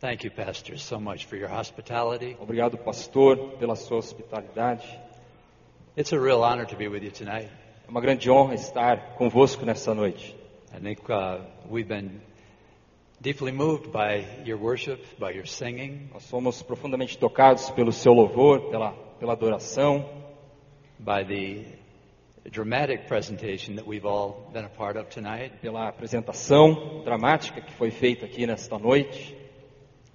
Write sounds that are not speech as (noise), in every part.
Thank you, Pastor, so much for your hospitality. Obrigado, pastor, pela sua hospitalidade. It's a real honor to be with you tonight. É uma grande honra estar convosco nessa noite. I think uh, we've been deeply moved by your worship, by your singing, Nós somos profundamente tocados pelo seu louvor, pela, pela adoração, by the dramatic presentation that we've all been a part of tonight. pela apresentação dramática que foi feita aqui nesta noite.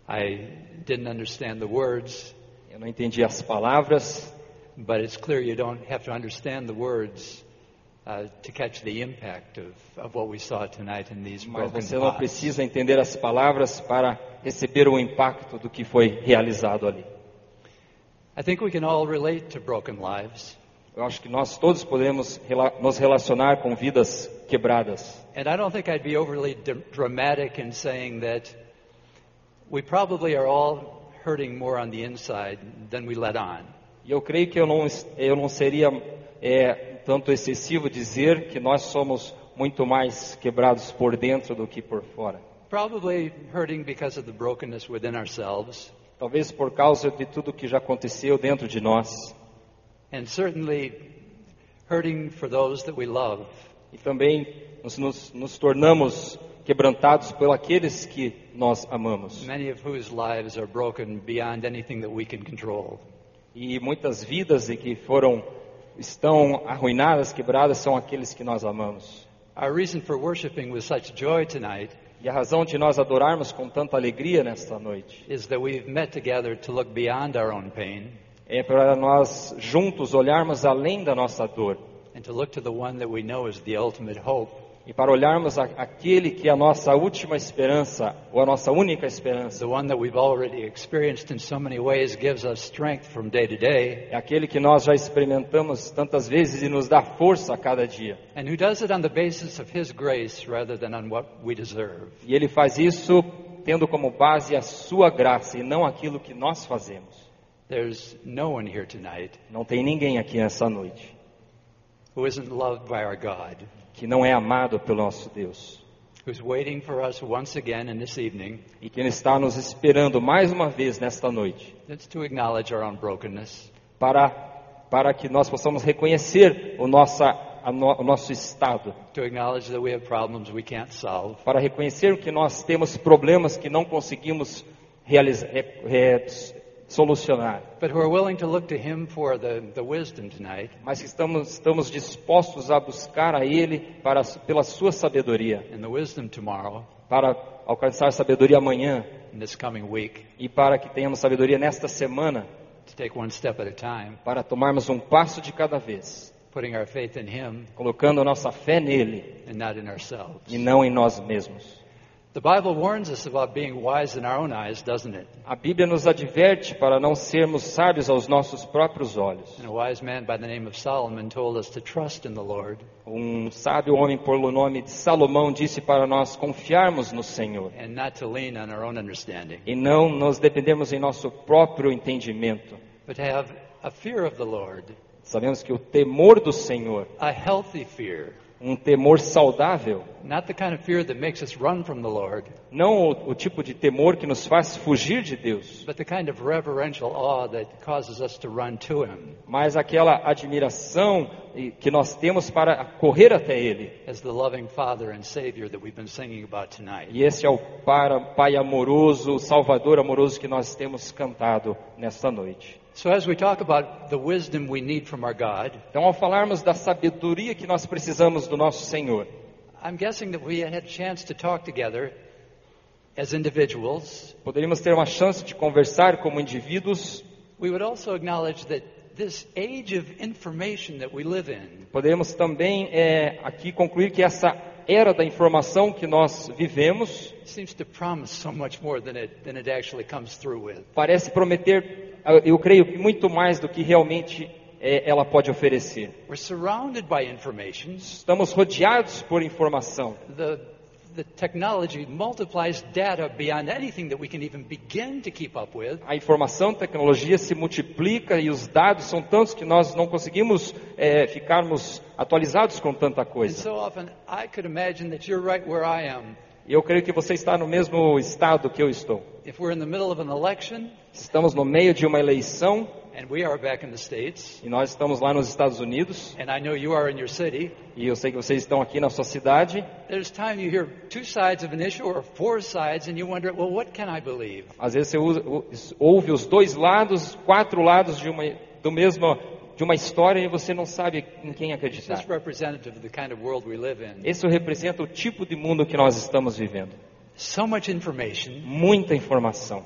I didn't understand the words, Eu não entendi as palavras, but it's clear you don't have to understand the words uh, to catch the impact of, of what we saw tonight in these mas você não precisa entender as palavras para receber o impacto do que foi realizado ali. I think we can all relate to broken lives. Eu acho que nós todos podemos rela- nos relacionar com vidas quebradas. And I don't think I'd be overly dramatic in saying that we probably are all hurting more on the inside than we let on. E eu creio que eu não, eu não seria é, tanto excessivo dizer que nós somos muito mais quebrados por dentro do que por fora. Probably hurting because of the brokenness within ourselves, Talvez por causa de tudo que já aconteceu dentro de nós. and certainly hurting for those that we love. E também nos, nos, nos tornamos quebrantados por aqueles que nós amamos. many of whose lives are broken beyond anything that we can control. E muitas vidas e que foram estão arruinadas, quebradas, são aqueles que nós amamos. Our reason for worshiping with such joy tonight E a razão de nós adorarmos com tanta alegria nesta noite is that we've met together to look beyond our own pain é para nós juntos olharmos além da nossa dor and to look to the one that we know is the ultimate hope, e para olharmos a, aquele que é a nossa última esperança ou a nossa única esperança. the one that we've already experienced in so many ways gives us strength from day to day, É aquele que nós já experimentamos tantas vezes e nos dá força a cada dia. and who does it on the basis of His grace rather than on what we deserve. E ele faz isso tendo como base a sua graça e não aquilo que nós fazemos. Não tem ninguém aqui nessa noite who isn't loved by our God, que não é amado pelo nosso Deus. Who's waiting for us once again in this evening. e que ele está nos esperando mais uma vez nesta noite. para para que nós possamos reconhecer o nossa no- o nosso estado, to acknowledge that we have problems we can't solve, para reconhecer que nós temos problemas que não conseguimos realizar, re- re- solucionar, but who are willing to look to Him for the, the wisdom tonight. Mas estamos estamos dispostos a buscar a ele para pela sua sabedoria, and the wisdom tomorrow. Para alcançar sabedoria amanhã. In this coming week. E para que tenhamos sabedoria nesta semana, to take one step at a time, para tomarmos um passo de cada vez, putting our faith in Him. Colocando a nossa fé nele. And not in ourselves. e não em nós mesmos. The Bible warns us about being wise in our own eyes, doesn't it? A Bíblia nos adverte para não sermos sábios aos nossos próprios olhos. And a wise man by the name of Solomon told us to trust in the Lord Um sábio homem por nome de Salomão disse para nós confiarmos no Senhor and not to lean on our own understanding, e não nos dependemos em nosso próprio entendimento. but have a fear of the Lord, Sabemos que o temor do Senhor, a healthy fear, um temor saudável, not the kind of fear that makes us run from the Lord, não o, o tipo de temor que nos faz fugir de Deus, but the kind of reverential awe that causes us to run to Him mas aquela admiração que nós temos para correr até Ele. E esse é o para- Pai amoroso, Salvador amoroso que nós temos cantado nesta noite. So, as we talk about the wisdom we need from our God, Então, ao falarmos da sabedoria que nós precisamos do nosso Senhor, I'm guessing that we had a chance to talk together as individuals. poderíamos ter uma chance de conversar como indivíduos, We would also acknowledge that this age of information that we live in poderíamos também é, aqui concluir que essa era da informação que nós vivemos parece prometer, eu creio que muito mais do que realmente é, ela pode oferecer. Estamos rodeados por informação. The, the technology multiplies data beyond anything that we can even begin to keep up with. A informação, a tecnologia se multiplica e os dados são tantos que nós não conseguimos é, ficarmos atualizados com tanta And coisa. so often I could imagine that you're right where I am E eu creio que você está no mesmo estado que eu estou. Election, Estamos no meio de uma eleição and we are back in the States, e nós estamos lá nos Estados Unidos and I know you are in your city, e eu sei que vocês estão aqui na sua cidade. there's time you hear two sides of an issue or four sides, and you wonder, well, what can I believe? Às vezes você ouve os dois lados, quatro lados de uma, do mesmo, de uma história e você não sabe em quem acreditar. this representative of the kind of world we live in? Isso representa o tipo de mundo que nós estamos vivendo. So much information, Muita informação.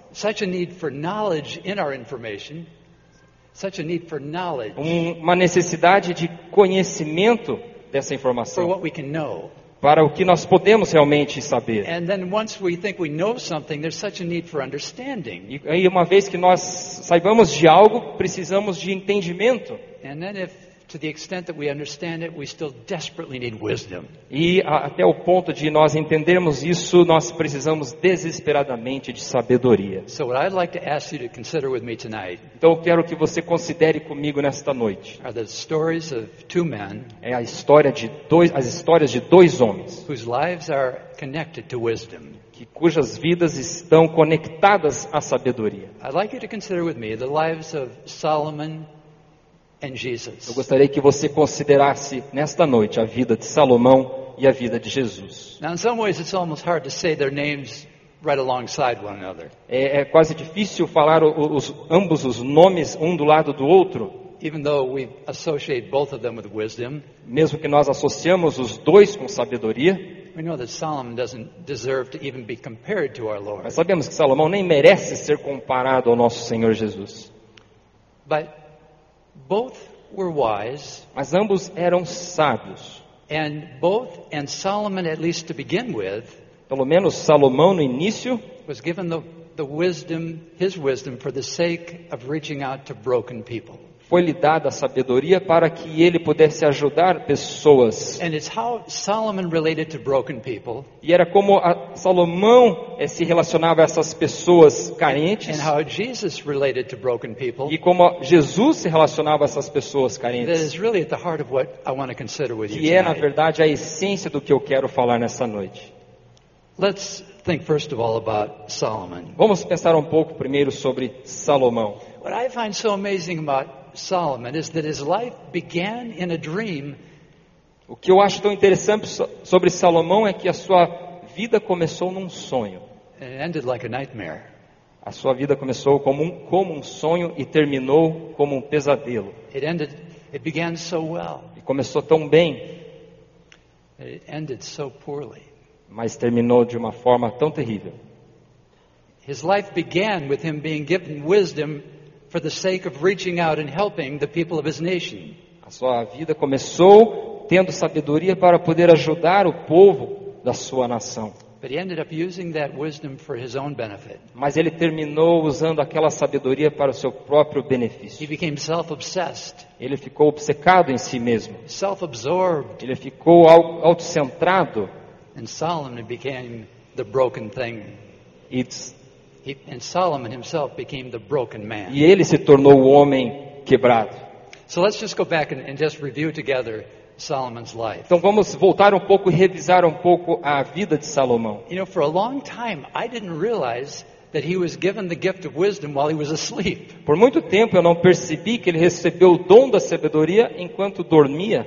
Uma necessidade de conhecimento dessa for informação what we can know. para o que nós podemos realmente saber. And then once we think we know something, there's such a need for understanding. E aí, uma vez que nós saibamos de algo, precisamos de entendimento. And then if, to the extent that we understand it, we still desperately need wisdom. E até o ponto de nós entendermos isso, nós precisamos desesperadamente de sabedoria. So what I'd like to ask you to consider with me tonight Então eu quero que você considere comigo nesta noite. are the stories of two men É a história de dois, as histórias de dois homens, whose lives are connected to wisdom. que, cujas vidas estão conectadas à sabedoria. I'd like you to consider with me the lives of Solomon Eu gostaria que você considerasse nesta noite a vida de Salomão e a vida de Jesus. Now, in some ways, it's almost hard to say their names right alongside one another, É, é quase difícil falar os, ambos os nomes um do lado do outro, even though we associate both of them with wisdom. mesmo que nós associamos os dois com sabedoria. Mas sabemos que Salomão nem merece ser comparado ao nosso Senhor Jesus. But both were wise, Mas ambos eram sábios. and both, and Solomon, at least to begin with, Pelo menos Salomão no início was given the, the wisdom, his wisdom, for the sake of reaching out to broken people. Foi-lhe dada a sabedoria para que ele pudesse ajudar pessoas. And it's how Solomon related to broken people E era como Salomão eh, se relacionava a essas pessoas carentes and how Jesus related to broken people e como Jesus se relacionava a essas pessoas carentes. Que é, na verdade, a essência do que eu quero falar nessa noite. Let's think first of all about Solomon. Vamos pensar um pouco primeiro sobre Salomão. What I find so amazing about Solomon is that his life began in a dream O que eu acho tão interessante so- sobre Salomão é que a sua vida começou num sonho. and ended like a nightmare. A sua vida começou como um, como um sonho e terminou como um pesadelo. It ended, it began so well, E começou tão bem, it ended so poorly. mas terminou de uma forma tão terrível. His life began with him being given wisdom for the sake of reaching out and helping the people of his nation. A sua vida começou tendo sabedoria para poder ajudar o povo da sua nação. But he ended up using that wisdom for his own benefit. Mas ele terminou usando aquela sabedoria para o seu próprio He benefício. became self obsessed, Ele ficou obcecado em si mesmo. self absorbed, Ele ficou au- autocentrado and Solomon became the broken thing. e, e ele se tornou o homem quebrado. So let's just go back and, and just review together Solomon's life. Então vamos voltar um pouco e revisar um pouco a vida de Salomão. You know, for a long time, I didn't realize that he was given the gift of wisdom while he was asleep. Por muito tempo eu não percebi que ele recebeu o dom da sabedoria enquanto dormia,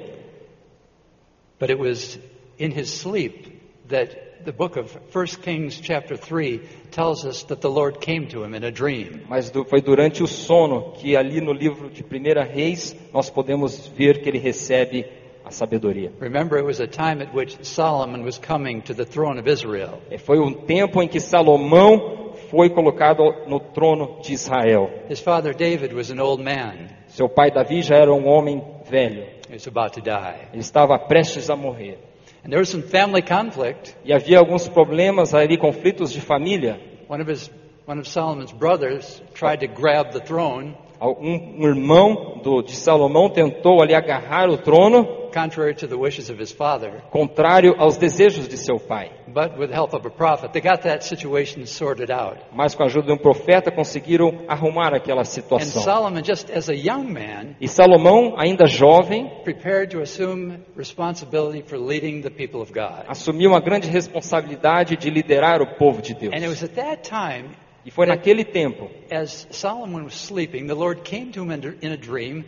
But it was in his sleep that the book of 1 Kings chapter 3 tells us that the Lord came to him in a dream. mas du- foi durante o sono que ali no livro de 1 Reis nós podemos ver que ele recebe a sabedoria. Remember, it was a time at which Solomon was coming to the throne of Israel. E Foi um tempo em que Salomão foi colocado no trono de Israel. His father David was an old man. Seu pai Davi já era um homem velho. He was about to die. Ele estava prestes a morrer. And there was some family conflict. E havia alguns problemas ali, conflitos de família. One of his one of Solomon's brothers tried to grab the throne, Um, um irmão do, de Salomão tentou ali agarrar o trono contrary to the wishes of his father, contrário aos desejos de seu pai. but with the help of a prophet, they got that situation sorted out. Mas com a ajuda de um profeta conseguiram arrumar aquela And situação. Solomon, just as a young man, E Salomão, ainda jovem, prepared to assume responsibility for leading the people of God. assumiu uma grande responsabilidade de liderar o povo de Deus. And it was at that time, E foi naquele tempo, as Solomon was sleeping, the Lord came to him in in a dream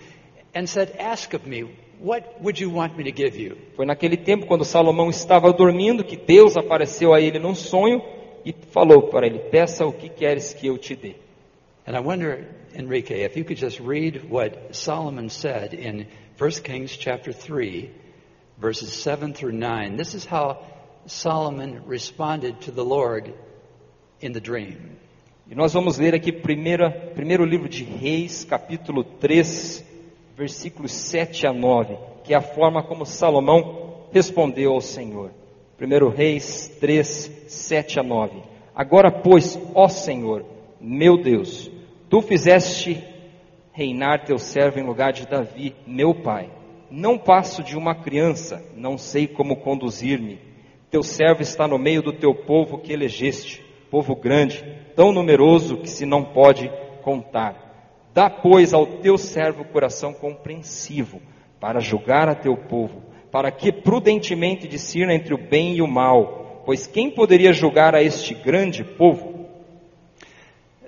and said, Ask of me, what would you want me to give you? foi naquele tempo quando Salomão estava dormindo que Deus apareceu a ele num sonho e falou para ele: Peça o que queres que eu te dê. And I wonder, Enrique, if you could just read what Solomon said in 1 Kings chapter 3, verses 7 through 9. This is how Solomon responded to the Lord in the dream. E nós vamos ler aqui primeira, primeiro livro de Reis, capítulo 3, versículos 7 a 9, que é a forma como Salomão respondeu ao Senhor. Primeiro Reis 3, 7 a 9. Agora, pois, ó Senhor, meu Deus, tu fizeste reinar teu servo em lugar de Davi, meu pai. Não passo de uma criança, não sei como conduzir-me. Teu servo está no meio do teu povo que elegeste, povo grande, tão numeroso que se não pode contar. Dá, pois, ao teu servo coração compreensivo, para julgar a teu povo, para que prudentemente discirna entre o bem e o mal. Pois quem poderia julgar a este grande povo?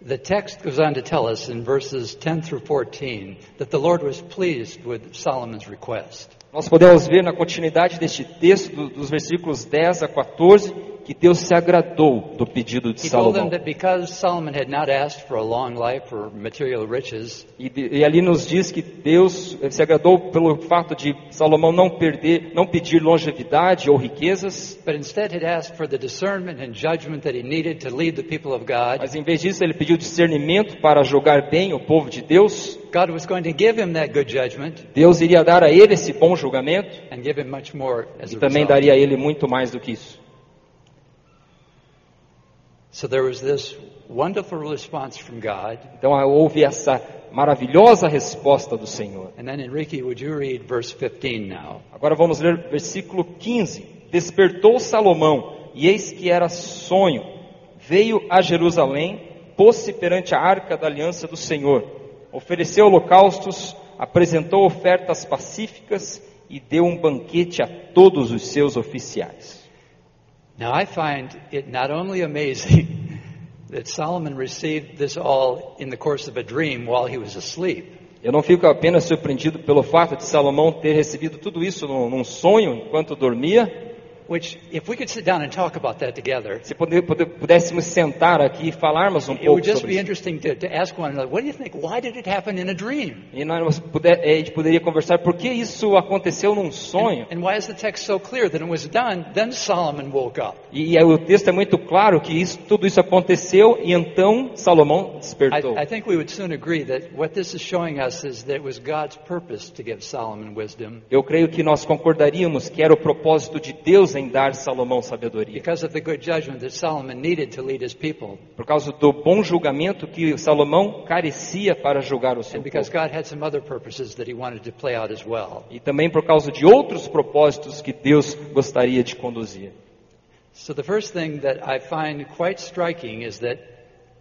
The text goes on to tell us in verses 10 through 14 that the Lord was pleased with Solomon's request. Nós podemos ver na continuidade deste texto, do- dos versículos 10 a 14, que Deus se agradou do pedido de He told them Salomão. that because Solomon had not asked for a long life or material riches, E, e ali nos diz que Deus se agradou pelo fato de Salomão não perder, não pedir longevidade ou riquezas, but instead had asked for the discernment and judgment that he needed to lead the people of God. mas em vez disso ele pediu discernimento para julgar bem o povo de Deus. God was going to give him that good judgment Deus iria dar a ele esse bom julgamento and give him much more as e também daria a ele muito mais do que isso. So there was this wonderful response from God. Então houve essa maravilhosa resposta do Senhor. And then Enrique, would you read verse 15 now? Agora vamos ler versículo 15. Despertou Salomão, e eis que era sonho. Veio a Jerusalém, pôs-se perante a arca da aliança do Senhor, ofereceu holocaustos, apresentou ofertas pacíficas e deu um banquete a todos os seus oficiais. Now I find it not only amazing (laughs) that Solomon received this all in the course of a dream while he was asleep, Eu não fico apenas surpreendido pelo fato de Salomão ter recebido tudo isso num, num sonho enquanto dormia. Which if we could sit down and talk about that together, Se pudéssemos sentar aqui e falarmos um it pouco would just sobre be isso. interesting to, to ask one another, what do you think? Why did it happen in a dream? E nós puder, eh, a gente poderia conversar por que isso aconteceu num sonho. And why is the text so clear that it was done? Then Solomon woke up. E, o texto é muito claro que isso, tudo isso aconteceu e então Salomão despertou. I, I think we would soon agree that what this is showing us is that it was God's purpose to give Solomon wisdom Eu creio que nós concordaríamos que era o propósito de Deus em dar Salomão sabedoria. because of the good judgment that Solomon needed to lead his people, Por causa do bom julgamento que Salomão carecia para julgar o seu povo. God had some other purposes that he wanted to play out as well. E também por causa de outros propósitos que Deus gostaria de conduzir. So the first thing that I find quite striking is that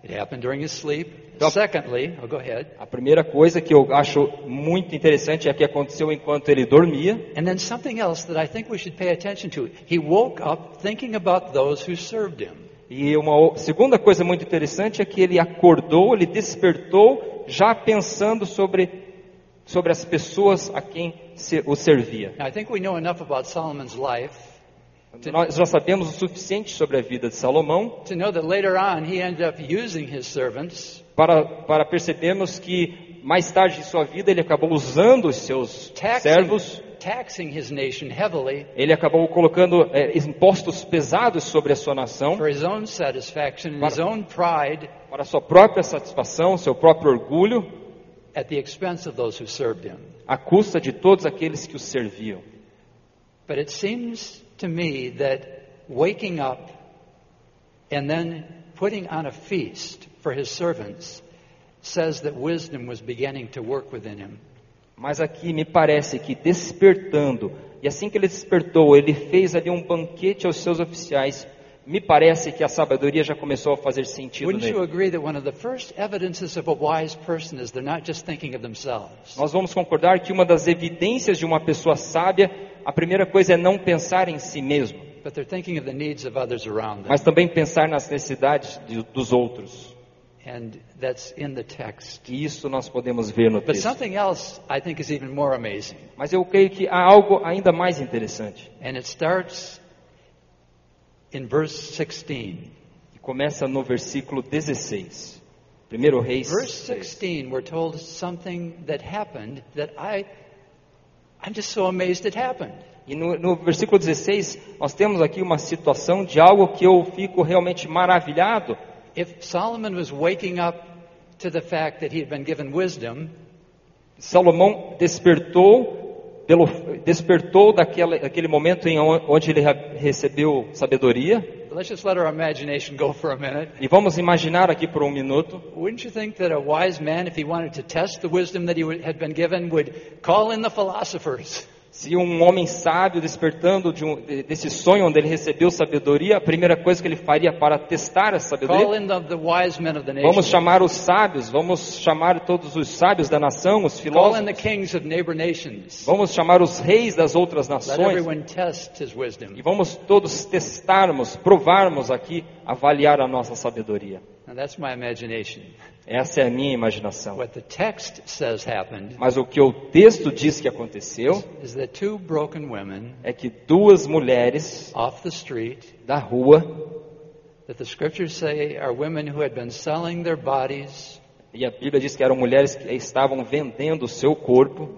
it happened during his sleep. Yep. Secondly, oh, go ahead. A primeira coisa que eu acho muito interessante é que aconteceu enquanto ele dormia. And then something else that I think we should pay attention to. He woke up thinking about those who served him. E uma segunda coisa muito interessante é que ele acordou, ele despertou já pensando sobre, sobre as pessoas a quem se, o servia. Now, I think we know enough about Solomon's life Nós já sabemos o suficiente sobre a vida de Salomão to know that later on he ended up using his servants para, para percebermos que mais tarde em sua vida ele acabou usando os seus taxing, servos, taxing his nation heavily ele acabou colocando eh, impostos pesados sobre a sua nação for his own satisfaction and his Para- own pride para sua própria satisfação, seu próprio orgulho, at the expense of those who served him. à custa de todos aqueles que o serviam. But it seems to me that waking up and then putting on a feast for his servants says that wisdom was beginning to work within him. Mas aqui me parece que despertando, e assim que ele despertou, ele fez ali um banquete aos seus oficiais. Me parece que a sabedoria já começou a fazer sentido Wouldn't you nele. agree that one of the first evidences of a wise person is they're not just thinking of themselves? Nós vamos concordar que uma das evidências de uma pessoa sábia, a primeira coisa é não pensar em si mesmo, But they're thinking of the needs of others around them. mas também pensar nas necessidades de- dos outros. And that's in the text. E isso nós podemos ver no But texto. something else I think is even more amazing. Mas eu creio que há algo ainda mais interessante, And it starts in verse 16. que começa no versículo 16. Primeiro Reis. Verse 6. 16, we're told something that happened that I, I'm just so amazed it happened. E no, no versículo 16, nós temos aqui uma situação de algo que eu fico realmente maravilhado. If Solomon was waking up to the fact that he had been given wisdom, Salomão despertou, pelo, despertou daquele, daquele momento em on- onde ele re- recebeu sabedoria. Let's just let our imagination go for a minute. E vamos imaginar aqui por um minuto. Wouldn't you think that a wise man, if he wanted to test the wisdom that he had been given, would call in the philosophers? Se um homem sábio despertando de um- de- desse sonho onde ele recebeu sabedoria, a primeira coisa que ele faria para testar essa sabedoria, vamos chamar os sábios, vamos chamar todos os sábios da nação, os filósofos, vamos chamar os reis das outras nações. e vamos todos testarmos, provarmos aqui, avaliar a nossa sabedoria. Now that's my imagination. Essa é a minha imaginação. What the text says happened Mas o que o texto diz que aconteceu is that two broken women é que duas mulheres off the street, da rua, that the scriptures say are women who had been selling their bodies, e a Bíblia diz que eram mulheres que estavam vendendo o seu corpo,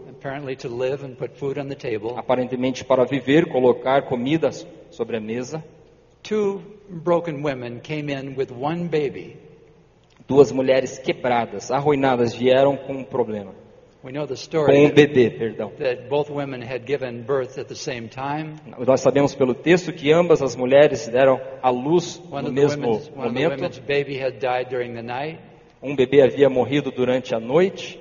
aparentemente para viver, colocar comida sobre a mesa. Two broken women came in with one baby. Duas mulheres quebradas, arruinadas, vieram com um problema. We know the Com um story bebê, perdão. that both women had given birth at the same time. Nós sabemos pelo texto que ambas as mulheres deram à luz One no mesmo momento. baby had died during the night. Um bebê havia morrido durante a noite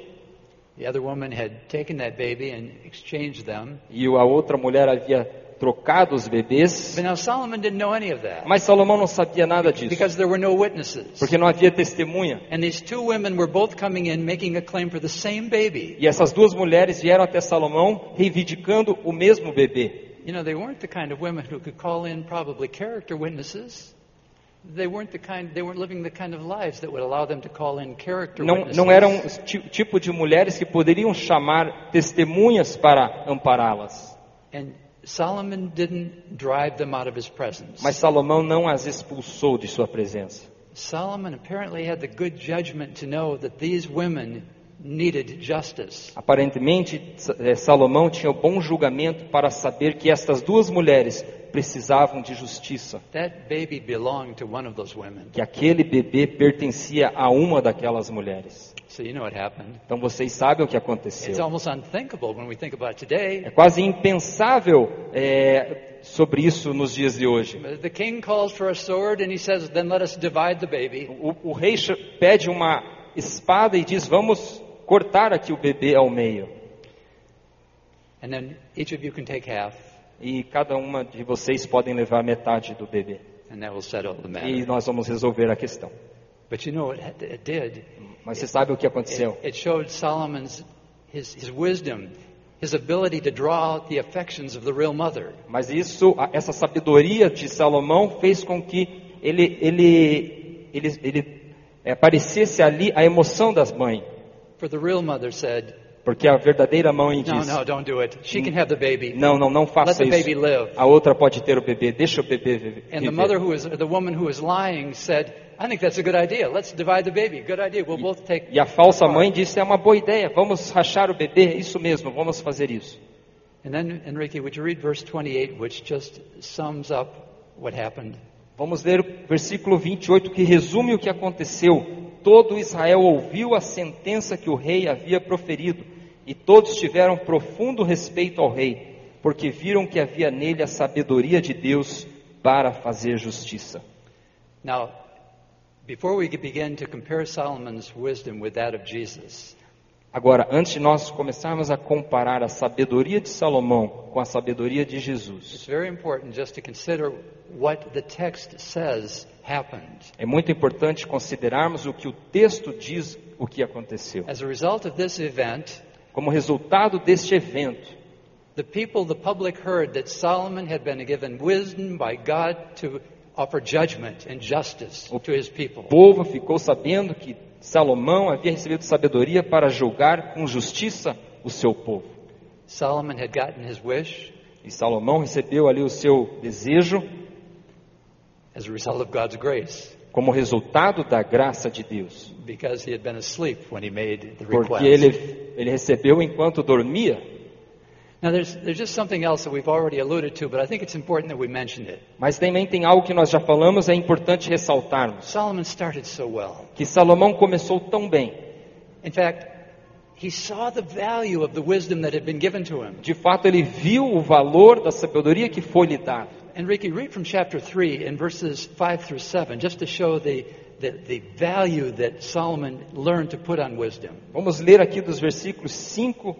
The other woman had taken that baby and exchanged them. e a outra mulher havia trocado os bebês. But now Solomon didn't know any of that Mas Salomão não sabia nada disso, because there were no witnesses. porque não havia testemunha. And these two women were both coming in making a claim for the same baby. E essas duas mulheres vieram até Salomão reivindicando o mesmo bebê. You know, they weren't the kind of women who could call in probably character witnesses. They weren't the kind they weren't living the kind of lives that would allow them to call in character Não, witnesses. não eram tipo de mulheres que poderiam chamar testemunhas para ampará-las. And Solomon didn't drive them out of his presence. Mas Salomão não as expulsou de sua presença. Solomon apparently had the good judgment to know that these women. Aparentemente, eh, Salomão tinha o bom julgamento para saber que estas duas mulheres precisavam de justiça, That baby belonged to one of those women. que aquele bebê pertencia a uma daquelas mulheres. Então vocês sabem o que aconteceu. É quase impensável eh, sobre isso nos dias de hoje. The king calls for a sword and he says, then let us divide the baby. O, o rei pede uma espada e diz: Vamos cortar aqui o bebê ao meio. And then each of you can take half E cada uma de vocês podem levar metade do bebê. and that will settle the E matter. nós vamos resolver a questão. But you know what it it did? Mas você sabe o que It, aconteceu? it showed Solomon's his, his wisdom, his ability to draw out the affections of the real mother. Mas isso, essa sabedoria de Salomão fez com que ele, ele, ele, ele eh, aparecesse ali a emoção das mães. For the real mother said, Porque a verdadeira mãe No, diz: no, don't do it. She can have the baby. Não, não, não Let faça the baby isso. live. A outra pode ter o bebê, deixa o bebê viver. And the mother who was, the woman who was lying said, I think that's a good idea. Let's divide the baby. Good idea. We'll both take. E a falsa part." mãe disse: é uma boa ideia, vamos rachar o bebê, isso mesmo, vamos fazer isso. And then, Enrique, would you read verse 28, which just sums up what happened? Vamos ler o versículo 28 que resume o que aconteceu. Todo Israel ouviu a sentença que o rei havia proferido, e todos tiveram profundo respeito ao rei, porque viram que havia nele a sabedoria de Deus para fazer justiça. Now, before we begin to compare Solomon's wisdom with that of Jesus, Agora, antes de nós começarmos a comparar a sabedoria de Salomão com a sabedoria de Jesus, é muito importante considerarmos o que o texto diz o que aconteceu. As a result of this event, Como resultado deste evento, the people, the public heard that Solomon had been given wisdom by God to offer judgment and justice to his people. o povo ficou sabendo que Salomão havia recebido sabedoria para julgar com justiça o seu povo. Solomon had gotten his wish E Salomão recebeu ali o seu desejo as a result of God's grace como resultado da graça de Deus. because he had been asleep when he made the Porque request. ele, ele recebeu enquanto dormia. Now, there's, there's just something else that we've already alluded to, but I think it's important that we mention it. Mas também tem algo que nós já falamos, é importante ressaltarmos. Solomon started so well. Que Salomão começou tão bem. In fact, he saw the value of the wisdom that had been given to him. De fato, ele viu o valor da sabedoria que foi lhe dada. Enrique, read from chapter 3 in verses 5 through 7, just to show the, the, the value that Solomon learned to put on wisdom. Vamos ler aqui dos versículos 5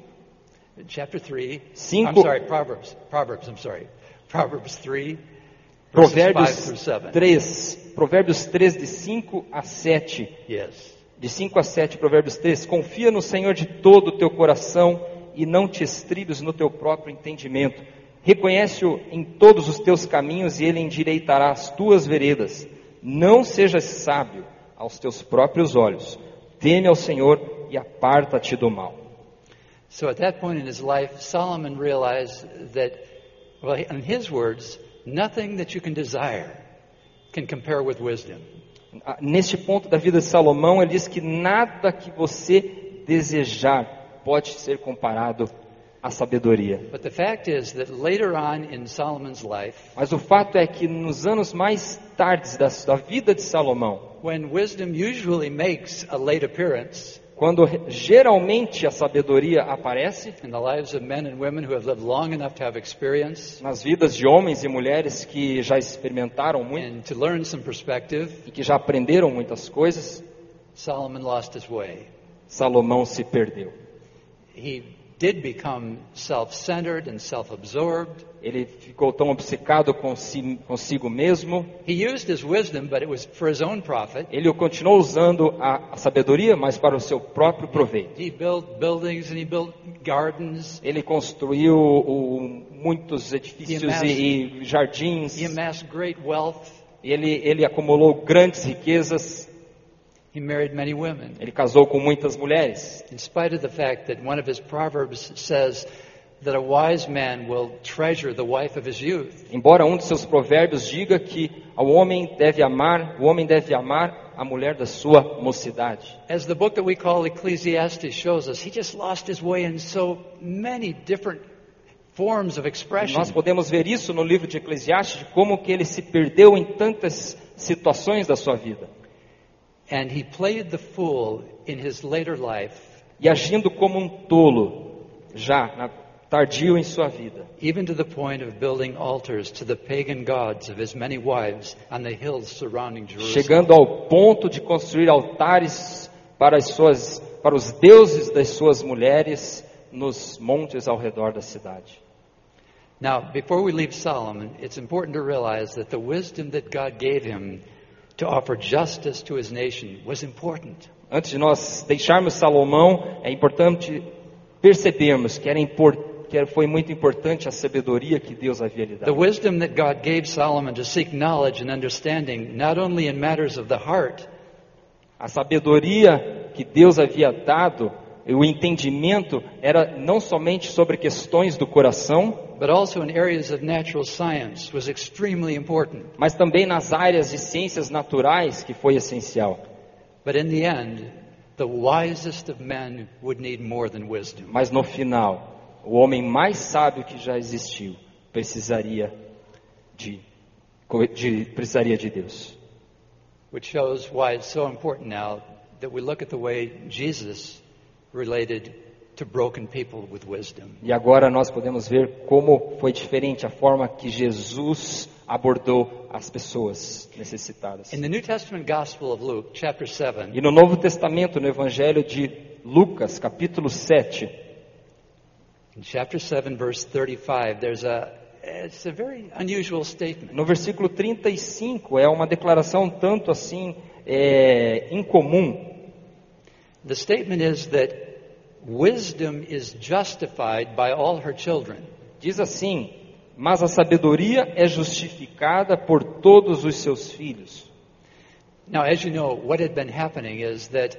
Chapter 3. Cinco- I'm sorry, Proverbs. Proverbs, I'm sorry. Proverbs 3, verses 5 Provérbios through 7. 3, Provérbios 3 de 5 a 7. Yes. De 5 a 7, Provérbios 3. Confia no Senhor de todo o teu coração e não te estribes no teu próprio entendimento. Reconhece-o em todos os teus caminhos e ele endireitará as tuas veredas. Não sejas sábio aos teus próprios olhos. Teme ao Senhor e aparta-te do mal. So at that point in his life, Solomon realized that, well, in his words, nothing that you can desire can compare with wisdom. Ah, Neste ponto da vida de Salomão, ele diz que nada que você desejar pode ser comparado à sabedoria. But the fact is that later on in Solomon's life, Mas o fato é que nos anos mais tardes da, da vida de Salomão, when wisdom usually makes a late appearance quando geralmente a sabedoria aparece nas vidas de homens e mulheres que já experimentaram muito e que já aprenderam muitas coisas, Solomon lost his way. Salomão se perdeu. He did become self-centered and self-absorbed. Ele ficou tão obcecado consi- consigo mesmo He used his wisdom, but it was for his own profit. Ele continuou usando a, a sabedoria, mas para o seu próprio proveito. He built buildings and he built gardens. Ele construiu o- muitos edifícios amassed- e, e jardins. He amassed great wealth. Ele, ele acumulou grandes riquezas. He married many women. Ele casou com muitas mulheres. In spite of the fact that one of his proverbs says that a wise man will treasure the wife of his youth. Embora um de seus provérbios diga que o homem deve amar, o homem deve amar a mulher da sua mocidade. As the book that we call Ecclesiastes shows us, he just lost his way in so many different forms of expression. Nós podemos ver isso no livro de Eclesiastes, de como que ele se perdeu em tantas situações da sua vida. And he played the fool in his later life, e agindo como um tolo, já na, tardio em sua vida, even to the point of building altars to the pagan gods of his many wives on the hills surrounding Jerusalem. chegando ao ponto de construir altares para as suas, para os deuses das suas mulheres nos montes ao redor da cidade. Now, before we leave Solomon, it's important to realize that the wisdom that God gave him to offer justice to his nation was important. Antes de nós deixarmos Salomão, é importante percebermos que, era impor, que foi muito importante a sabedoria que Deus havia lhe The dado. wisdom that God gave Solomon to seek knowledge and understanding, not only in matters of the heart, A sabedoria que Deus havia dado, o entendimento, era não somente sobre questões do coração, but also in areas of natural science, was extremely important. mas também nas áreas de ciências naturais, que foi essencial. But in the end, the wisest of men would need more than wisdom. Mas no final, o homem mais sábio que já existiu precisaria de, de- precisaria de Deus. Which shows why it's so important now that we look at the way Jesus related to broken people with wisdom. E agora nós podemos ver como foi diferente a forma que Jesus abordou as pessoas necessitadas. In the New Testament Gospel of Luke, chapter 7, E no Novo Testamento, no Evangelho de Lucas, capítulo 7. In chapter 7, verse 35, there's a it's a very unusual statement. No versículo 35 é uma declaração tanto assim é, incomum. The statement is that wisdom is justified by all her children. Diz assim: Mas a sabedoria é justificada por todos os seus filhos. Now, as you know, what had been happening is that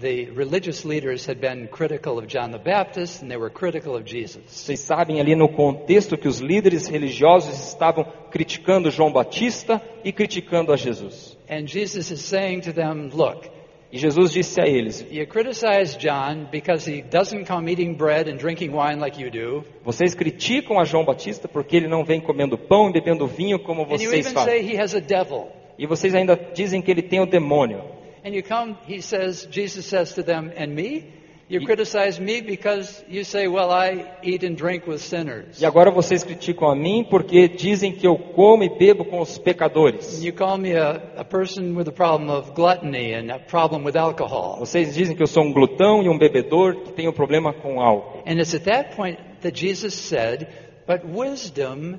the religious leaders had been critical of John the Baptist and they were critical of Jesus. Vocês sabem ali no contexto que os líderes religiosos estavam criticando João Batista e criticando a Jesus. And Jesus is saying to them, Look, E Jesus disse a eles: you criticize John because he doesn't come eating bread and drinking wine like you do. Vocês criticam a João Batista porque ele não vem comendo pão e bebendo vinho como And you vocês even fazem. say he has a devil. E vocês ainda dizem que ele tem o demônio. And you come, he says, Jesus says to them, and me? You criticize me because you say, well, I eat and drink with sinners. E agora vocês criticam a mim porque dizem que eu como e bebo com os pecadores. You call me a, a person with a problem of gluttony and a problem with alcohol. Vocês dizem que eu sou um glutão e um bebedor que tem um problema com álcool. And it's at that point that Jesus said, but wisdom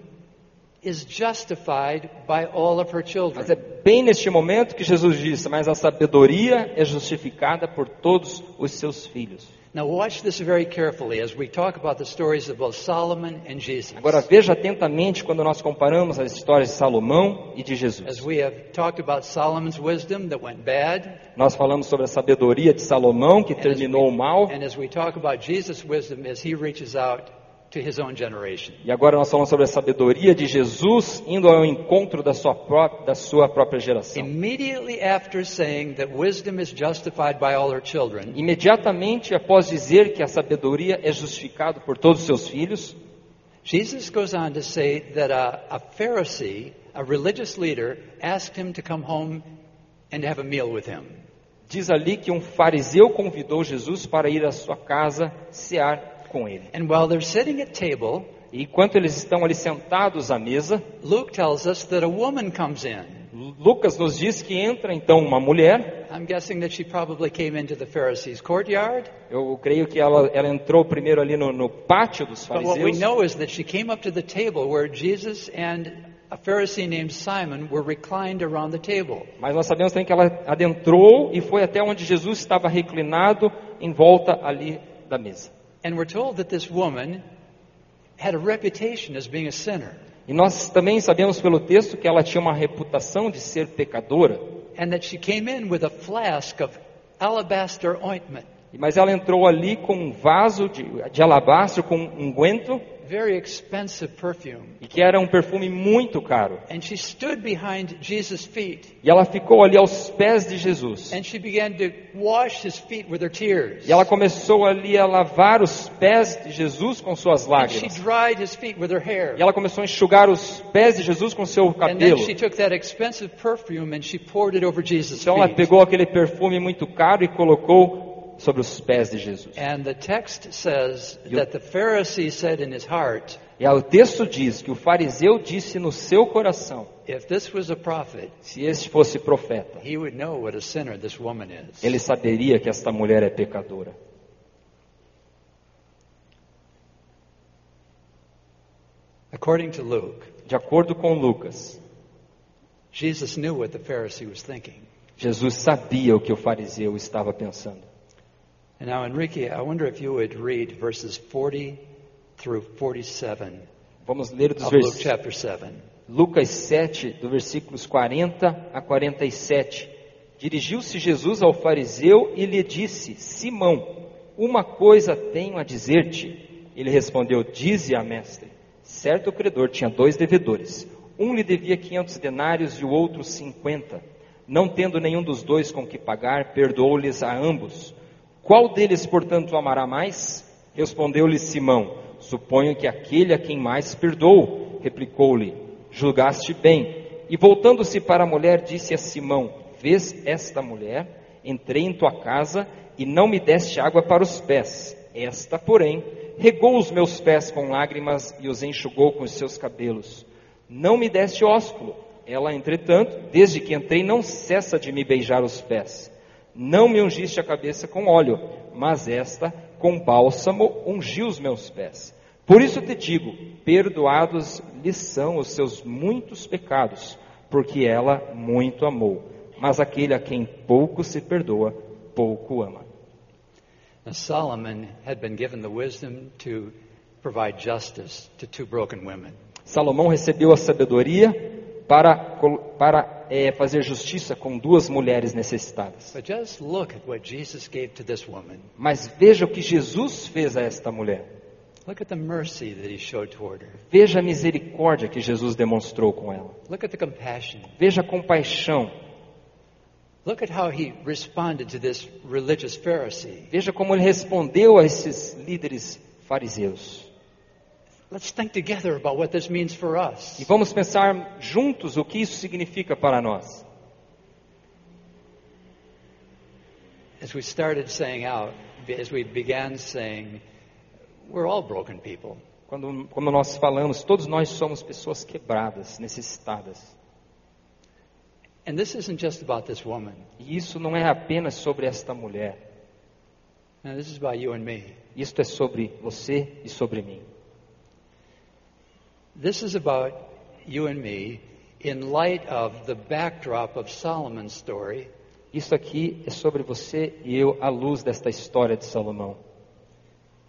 is justified by all of her Mas children. é bem neste momento que Jesus disse: Mas a sabedoria é justificada por todos os seus filhos. Now watch this very carefully as we talk about the stories of both Solomon and Jesus. Agora veja atentamente quando nós comparamos as histórias de Salomão e de As Jesus. we have talked about Solomon's wisdom that went bad, Nós falamos sobre a sabedoria de Salomão que as, terminou mal. and as we talk about Jesus' wisdom as he reaches out E agora nós falamos sobre a sabedoria de Jesus indo ao encontro da sua, pró- da sua própria geração. Immediately after saying that wisdom is justified by all her children, Imediatamente após dizer que a sabedoria é justificada por todos os seus filhos, Jesus goes on to say that a, a Pharisee, a religious leader, asked him to come home and have a meal with him. diz ali que um fariseu convidou Jesus para ir à sua casa cear com ele. And while they're sitting at table, E enquanto eles estão ali sentados à mesa, Luke tells us that a woman comes in. Lucas nos diz que entra então uma mulher. I'm guessing that she probably came into the Pharisees' courtyard. Eu creio que ela, ela entrou primeiro ali no, no pátio dos But what we fariseus. know is that she came up to the table where Jesus and a Pharisee named Simon were reclined around the table. Mas nós sabemos também que ela adentrou e foi até onde Jesus estava reclinado em volta ali da mesa. And we're told that this woman had a reputation as being a sinner. E nós também sabemos pelo texto que ela tinha uma reputação de ser pecadora. and that she came in with a flask of alabaster ointment, Mas ela entrou ali com um vaso de, de alabastro com um unguento very expensive perfume. e que era um perfume muito caro. And she stood behind Jesus' feet E ela ficou ali aos pés de Jesus. and she began to wash his feet with her tears. E ela começou ali a lavar os pés de Jesus com suas And she lágrimas. dried his feet with her hair. E ela começou a enxugar os pés de Jesus com seu And then cabelo. she took that expensive perfume and she poured it over Jesus' Então ela pegou aquele perfume muito caro e colocou sobre os pés de Jesus. And the text says You- that the Pharisee said in his heart, E o texto diz que o fariseu disse no seu coração: if this was a prophet, se este fosse profeta, he would know what a sinner this woman is. ele saberia que esta mulher é pecadora. According to Luke, De acordo com Lucas. Jesus sabia o que o fariseu estava pensando. And now, Enrique, I wonder if you would read verses 40 through 47 Vamos ler dos of Luke vers... chapter 7. Lucas 7, do versículos 40 a 47. Dirigiu-se Jesus ao fariseu e lhe disse: Simão, uma coisa tenho a dizer-te. Ele respondeu: Dize a mestre. Certo credor tinha dois devedores. Um lhe devia quinhentos denários e o outro cinquenta. Não tendo nenhum dos dois com que pagar, perdoou-lhes a ambos. Qual deles, portanto, amará mais? Respondeu-lhe Simão: Suponho que aquele a quem mais perdoou. Replicou-lhe: Julgaste bem. E voltando-se para a mulher, disse a Simão: Vês esta mulher? Entrei em tua casa e não me deste água para os pés. Esta, porém, regou os meus pés com lágrimas e os enxugou com os seus cabelos. Não me deste ósculo. Ela, entretanto, desde que entrei, não cessa de me beijar os pés. Não me ungiste a cabeça com óleo, mas esta com bálsamo ungiu os meus pés. Por isso te digo: perdoados lhe são os seus muitos pecados, porque ela muito amou. Mas aquele a quem pouco se perdoa, pouco ama. Now, Solomon had been given the wisdom to provide justice to two broken women. Salomão recebeu a sabedoria para, para eh, fazer justiça com duas mulheres necessitadas. Mas veja o que Jesus fez a esta mulher. Look at the mercy that he showed toward her. Veja a misericórdia que Jesus demonstrou com ela. Look at the compassion. Veja a compaixão. Look at how he responded to this religious Pharisee. Veja como ele respondeu a esses líderes fariseus. Let's think together about what this means for E us. vamos pensar juntos o que isso significa para nós. As we started saying out, as we began saying, we're all broken people. Quando, como nós falamos, todos nós somos pessoas quebradas, necessitadas. And this isn't just about this woman. E isso não é apenas sobre esta mulher. This is about you and me. Isto é sobre você e sobre mim. This is about you and me in light of the backdrop of Solomon's story Isso aqui é sobre você e eu à luz desta história de Salomão.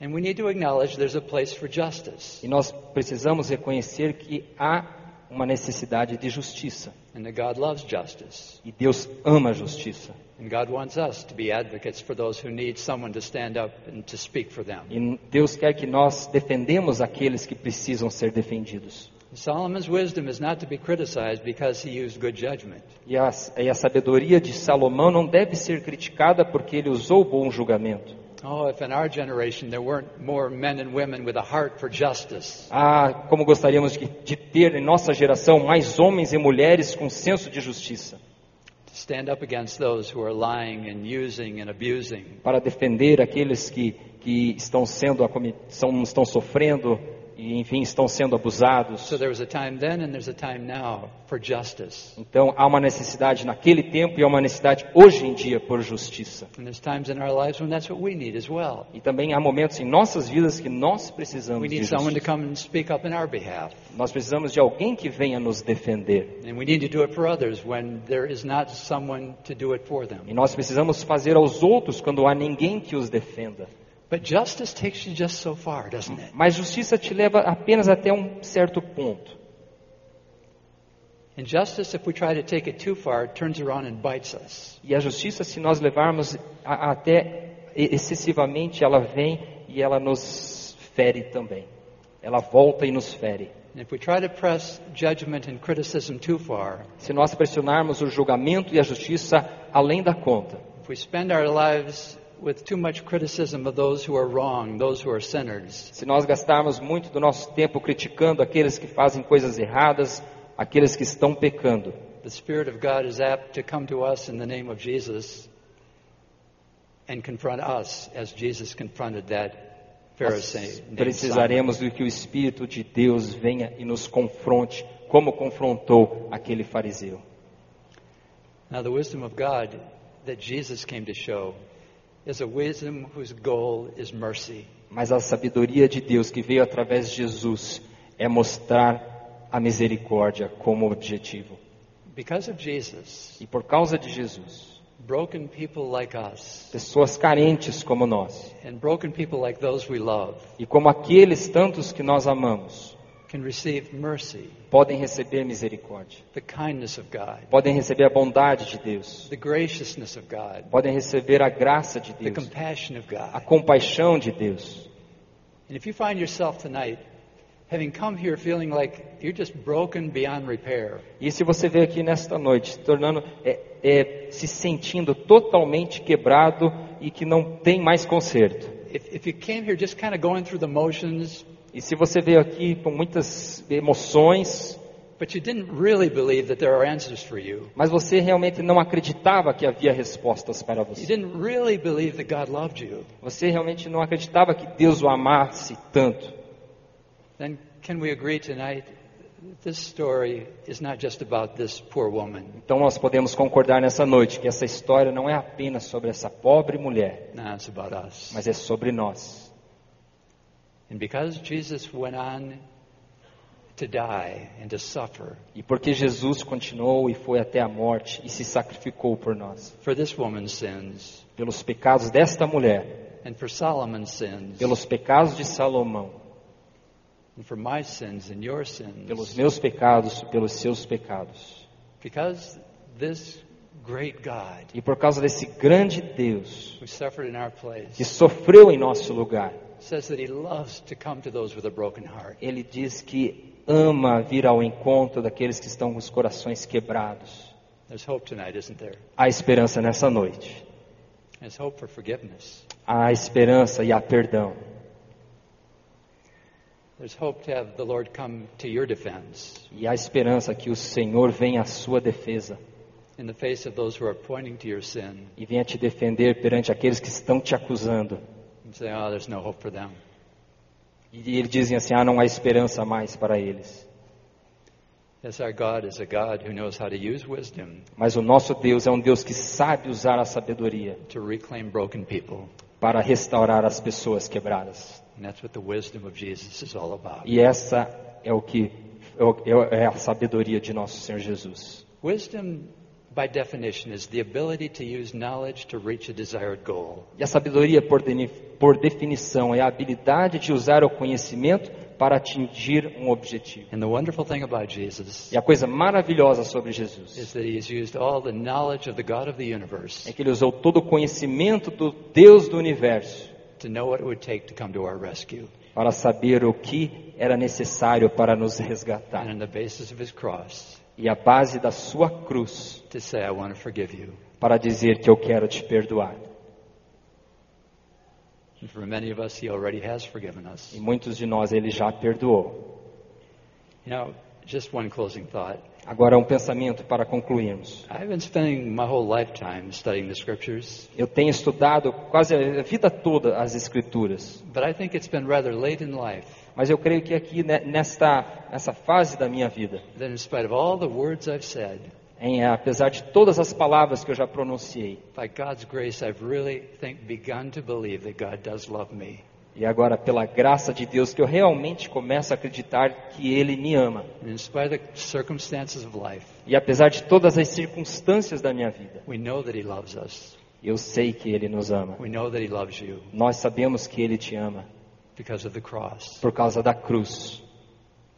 And we need to acknowledge there's a place for justice E nós precisamos reconhecer que há uma necessidade de justiça. and that God loves justice. E Deus ama a justiça. And God wants us to be advocates for those who need someone to stand up and to speak for them. E Deus quer que nós defendemos aqueles que precisam ser defendidos. Solomon's wisdom is not to be criticized because he used good judgment. E a, e a sabedoria de Salomão não deve ser criticada porque ele usou bom julgamento. Oh, if in our generation there weren't more men and women with a heart for justice. Ah, como gostaríamos de, de ter em nossa geração mais homens e mulheres com senso de justiça To stand up against those who are lying and using and abusing. para defender aqueles que, que estão sendo são, estão sofrendo e enfim estão sendo abusados. So there was a time then and there's a time now for justice. Então há uma necessidade naquele tempo e há uma necessidade hoje em dia por justiça. And there's times in our lives when that's what we need as well. E também há momentos em nossas vidas que nós precisamos We de justiça. come and speak up in our behalf. Nós precisamos de alguém que venha nos defender. E nós precisamos fazer aos outros quando há ninguém que os defenda. But justice takes you just so far, doesn't it? Mas justiça te leva apenas até um certo ponto. And justice, if we try to take it too far, it turns around and bites us. E a justiça, se nós levarmos a- até excessivamente, ela vem e ela nos fere também. Ela volta e nos fere. And if we try to press judgment and criticism too far, Se nós pressionarmos o julgamento e a justiça além da conta, if we spend our lives with too much criticism of those who are wrong, those who are sinners, se nós gastarmos muito do nosso tempo criticando aqueles que fazem coisas erradas, aqueles que estão pecando, the Spirit of God is apt to come to us in the name of Jesus and confront us as Jesus confronted that Pharisee. precisaremos de que o Espírito de Deus venha e nos confronte, como confrontou aquele fariseu. Now, the wisdom of God that Jesus came to show is a wisdom whose goal is mercy. Mas a sabedoria de Deus que veio através de Jesus é mostrar a misericórdia como objetivo. Because of Jesus, E por causa de Jesus, broken people like us, pessoas carentes como nós, and broken people like those we love, e como aqueles tantos que nós amamos, can receive mercy, podem receber misericórdia, the kindness of God, podem receber a bondade de Deus, the graciousness of God, podem receber a graça de the Deus, compassion of a God. compaixão de Deus. And if you find yourself tonight having come here feeling like you're just broken beyond repair, E se você veio aqui nesta noite, se tornando, é, é, se sentindo totalmente quebrado e que não tem mais conserto, if, if you came here just kind of going through the motions, e se você veio aqui com muitas emoções, but you didn't really believe that there are answers for you, mas você realmente não acreditava que havia respostas para you você, didn't really believe that God loved you, você realmente não acreditava que Deus o amasse tanto, then can we agree tonight this story is not just about this poor woman. Então nós podemos concordar nessa noite que essa história não é apenas sobre essa pobre mulher, No, it's about us. mas é sobre nós. And because Jesus went on to die and to suffer E porque Jesus continuou e foi até a morte e se sacrificou por nós, for this woman's sins pelos pecados desta mulher, and for Solomon's sins pelos pecados de Salomão, and for my sins and your pelos sins, meus pecados, pelos seus pecados. because this great God E por causa desse grande Deus who suffered in our que place sofreu em nosso lugar, says that he loves to come to those with a broken heart. ele diz que ama vir ao encontro daqueles que estão com os corações quebrados. There's hope tonight, isn't there? Há esperança nessa noite. There's hope for forgiveness. Há esperança e há perdão. There's hope to have the Lord come to your defense E há esperança que o Senhor venha à sua defesa in the face of those who are pointing to your sin e venha te defender perante aqueles que estão te acusando. And say, oh, there's no hope for them. E eles dizem assim: ah, não há esperança mais para eles. Mas o nosso Deus é um Deus que sabe usar a sabedoria to reclaim broken people. para restaurar as pessoas quebradas. And that's what the wisdom of Jesus is all about. E essa é o que é é a sabedoria de nosso Senhor Jesus. Wisdom, by definition, is the ability to use knowledge to reach a desired goal. E a sabedoria, por, deni- por definição, é a habilidade de usar o conhecimento para atingir um objetivo. And the wonderful thing about Jesus E a coisa maravilhosa sobre Jesus is that he has used all the knowledge of the God of the universe é que ele usou todo o conhecimento do Deus do universo to know what it would take to come to our rescue. para saber o que era necessário para nos resgatar. And on the basis of his cross, E a base da sua cruz to say, I want to forgive you. para dizer que eu quero te perdoar. And for many of us, he already has forgiven us. E muitos de nós ele já perdoou. You know, just one closing thought. Agora um pensamento para concluirmos. I've been spending my whole lifetime studying the scriptures, Eu tenho estudado quase a vida toda as escrituras, but I think it's been rather late in life mas eu creio que aqui né, nesta nessa fase da minha vida, that, in spite of all the words I've said, em, apesar de todas as palavras que eu já pronunciei, by God's grace, I've really think begun to believe that God does love me. e agora pela graça de Deus que eu realmente começo a acreditar que Ele me ama. Life, E apesar de todas as circunstâncias da minha vida, we know that He loves us. eu sei que Ele nos ama. We know that He loves you Nós sabemos que Ele te ama because of the cross por causa da cruz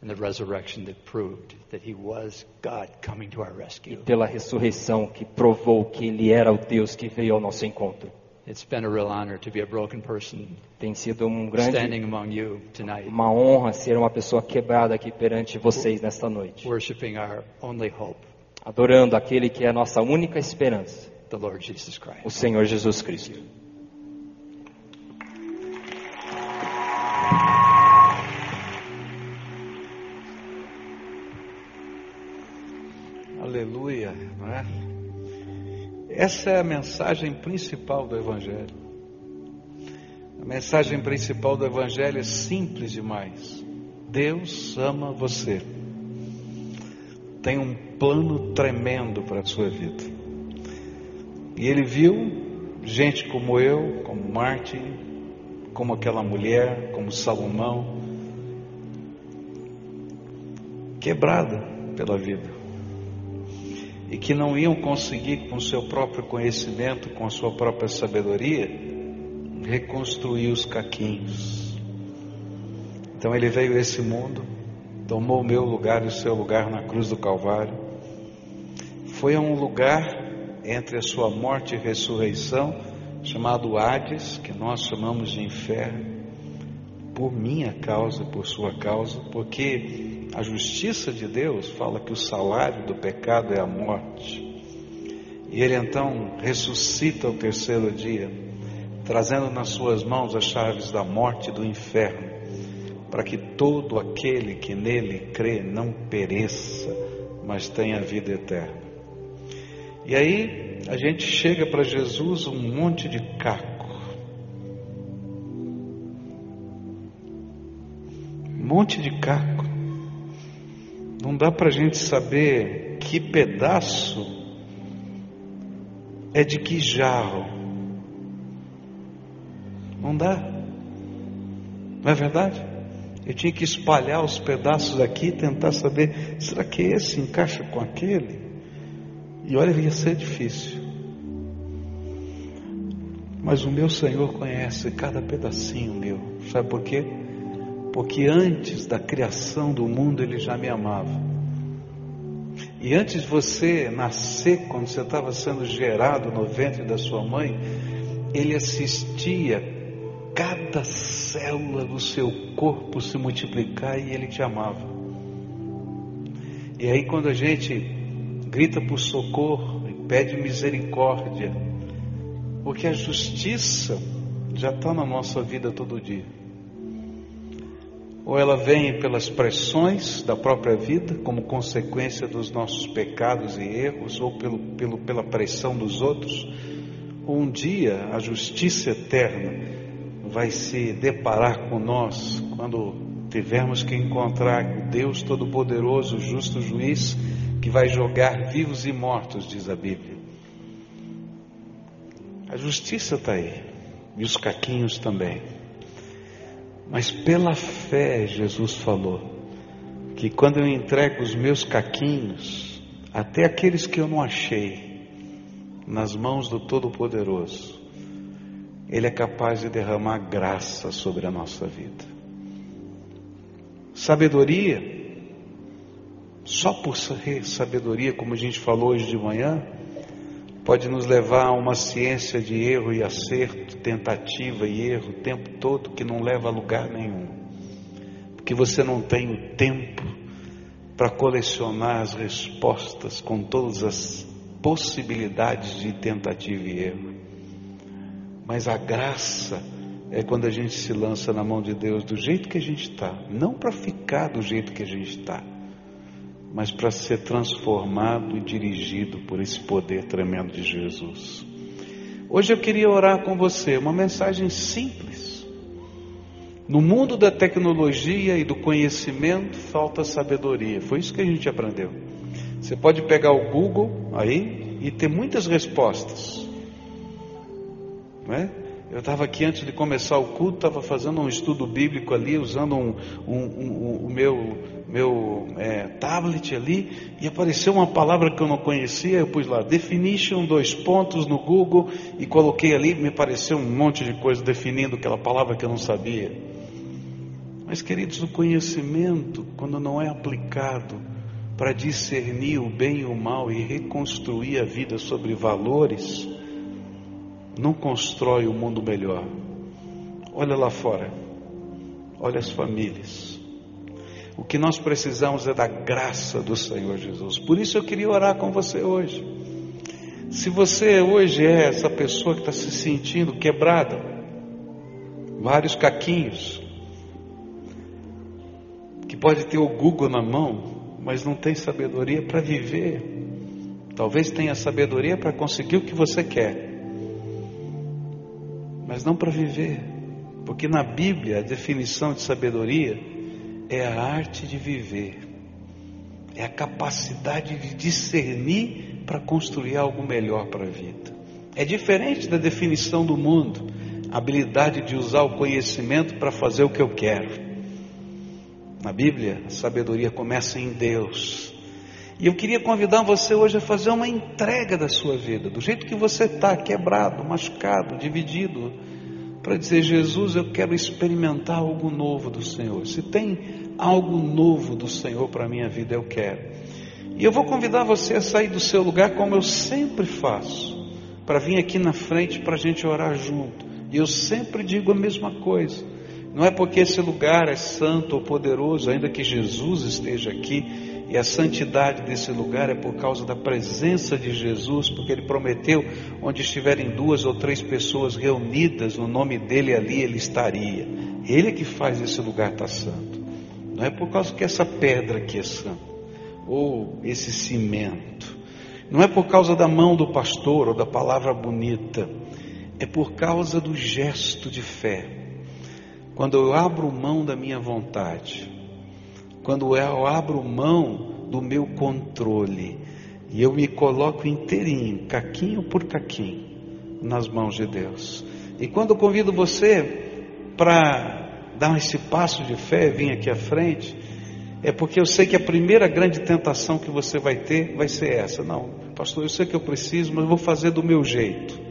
and the resurrection that proved that He was God coming to our e rescue. pela ressurreição que provou que Ele era o Deus que veio ao nosso encontro. It's been a real honor to be a broken person Tem sido um grande, standing among you tonight, uma honra ser uma pessoa quebrada aqui perante vocês nesta noite, worshiping our only hope, adorando aquele que é a nossa única esperança, the Lord Jesus Christ. o Senhor Jesus Cristo. Aleluia, não é? Essa é a mensagem principal do Evangelho. A mensagem principal do Evangelho é simples demais. Deus ama você. Tem um plano tremendo para a sua vida. E Ele viu gente como eu, como Martin, como aquela mulher, como Salomão, quebrada pela vida e que não iam conseguir, com seu próprio conhecimento, com sua própria sabedoria, reconstruir os caquinhos. Então ele veio a esse mundo, tomou o meu lugar e o seu lugar na cruz do Calvário, foi a um lugar entre a sua morte e ressurreição, chamado Hades, que nós chamamos de inferno, por minha causa por sua causa, porque a justiça de Deus fala que o salário do pecado é a morte. E ele então ressuscita ao terceiro dia, trazendo nas suas mãos as chaves da morte e do inferno, para que todo aquele que nele crê não pereça, mas tenha vida eterna. E aí a gente chega para Jesus um monte de caco. Um monte de caco. Dá para a gente saber que pedaço é de que jarro. Não dá. Não é verdade? Eu tinha que espalhar os pedaços aqui e tentar saber, será que esse encaixa com aquele? E olha, ia ser difícil. Mas o meu Senhor conhece cada pedacinho meu. Sabe por quê? Porque antes da criação do mundo Ele já me amava. E antes de você nascer, quando você estava sendo gerado no ventre da sua mãe, Ele assistia cada célula do seu corpo se multiplicar e Ele te amava. E aí, quando a gente grita por socorro e pede misericórdia, porque a justiça já está na nossa vida todo dia. Ou ela vem pelas pressões da própria vida, como consequência dos nossos pecados e erros, ou pelo, pelo, pela pressão dos outros, ou um dia a justiça eterna vai se deparar com nós quando tivermos que encontrar Deus Todo-Poderoso, justo juiz, que vai jogar vivos e mortos, diz a Bíblia. A justiça está aí, e os caquinhos também. Mas pela fé, Jesus falou que quando eu entrego os meus caquinhos, até aqueles que eu não achei, nas mãos do Todo-Poderoso, Ele é capaz de derramar graça sobre a nossa vida. Sabedoria, só por sabedoria, como a gente falou hoje de manhã, pode nos levar a uma ciência de erro e acerto, tentativa e erro o tempo todo que não leva a lugar nenhum. Porque você não tem o tempo para colecionar as respostas com todas as possibilidades de tentativa e erro. Mas a graça é quando a gente se lança na mão de Deus do jeito que a gente está, não para ficar do jeito que a gente está mas para ser transformado e dirigido por esse poder tremendo de Jesus. Hoje eu queria orar com você, uma mensagem simples. No mundo da tecnologia e do conhecimento falta sabedoria. Foi isso que a gente aprendeu. Você pode pegar o Google aí e ter muitas respostas. Não é? Eu estava aqui antes de começar o culto, estava fazendo um estudo bíblico ali, usando um, um, um, o meu, meu é, tablet ali, e apareceu uma palavra que eu não conhecia. Eu pus lá, definition, dois pontos no Google, e coloquei ali, me apareceu um monte de coisa definindo aquela palavra que eu não sabia. Mas, queridos, o conhecimento, quando não é aplicado para discernir o bem e o mal e reconstruir a vida sobre valores, não constrói o um mundo melhor. Olha lá fora, olha as famílias. O que nós precisamos é da graça do Senhor Jesus. Por isso eu queria orar com você hoje. Se você hoje é essa pessoa que está se sentindo quebrada, vários caquinhos, que pode ter o Google na mão, mas não tem sabedoria para viver, talvez tenha sabedoria para conseguir o que você quer, mas não para viver, porque na Bíblia a definição de sabedoria é a arte de viver, é a capacidade de discernir para construir algo melhor para a vida. É diferente da definição do mundo, a habilidade de usar o conhecimento para fazer o que eu quero. Na Bíblia, a sabedoria começa em Deus. E eu queria convidar você hoje a fazer uma entrega da sua vida, do jeito que você está, quebrado, machucado, dividido, para dizer: Jesus, eu quero experimentar algo novo do Senhor. Se tem algo novo do Senhor para a minha vida, eu quero. E eu vou convidar você a sair do seu lugar, como eu sempre faço, para vir aqui na frente para a gente orar junto. E eu sempre digo a mesma coisa. Não é porque esse lugar é santo ou poderoso, ainda que Jesus esteja aqui, e a santidade desse lugar é por causa da presença de Jesus, porque ele prometeu: onde estiverem duas ou três pessoas reunidas no nome dele ali, ele estaria. Ele é que faz esse lugar estar santo. Não é por causa que essa pedra aqui é santa, ou esse cimento. Não é por causa da mão do pastor ou da palavra bonita. É por causa do gesto de fé. Quando eu abro mão da minha vontade, quando eu abro mão do meu controle. E eu me coloco inteirinho, caquinho por caquinho, nas mãos de Deus. E quando eu convido você para dar esse passo de fé, vir aqui à frente, é porque eu sei que a primeira grande tentação que você vai ter vai ser essa. Não, pastor, eu sei que eu preciso, mas eu vou fazer do meu jeito.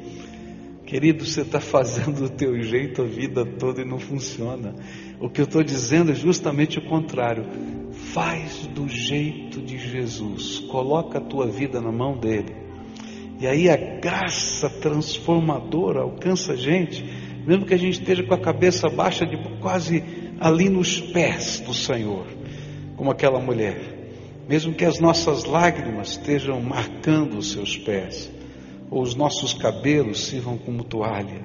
Querido, você está fazendo do teu jeito a vida toda e não funciona. O que eu estou dizendo é justamente o contrário. Faz do jeito de Jesus. Coloca a tua vida na mão dele. E aí a graça transformadora alcança a gente, mesmo que a gente esteja com a cabeça baixa, de quase ali nos pés do Senhor, como aquela mulher. Mesmo que as nossas lágrimas estejam marcando os seus pés ou os nossos cabelos sirvam como toalha,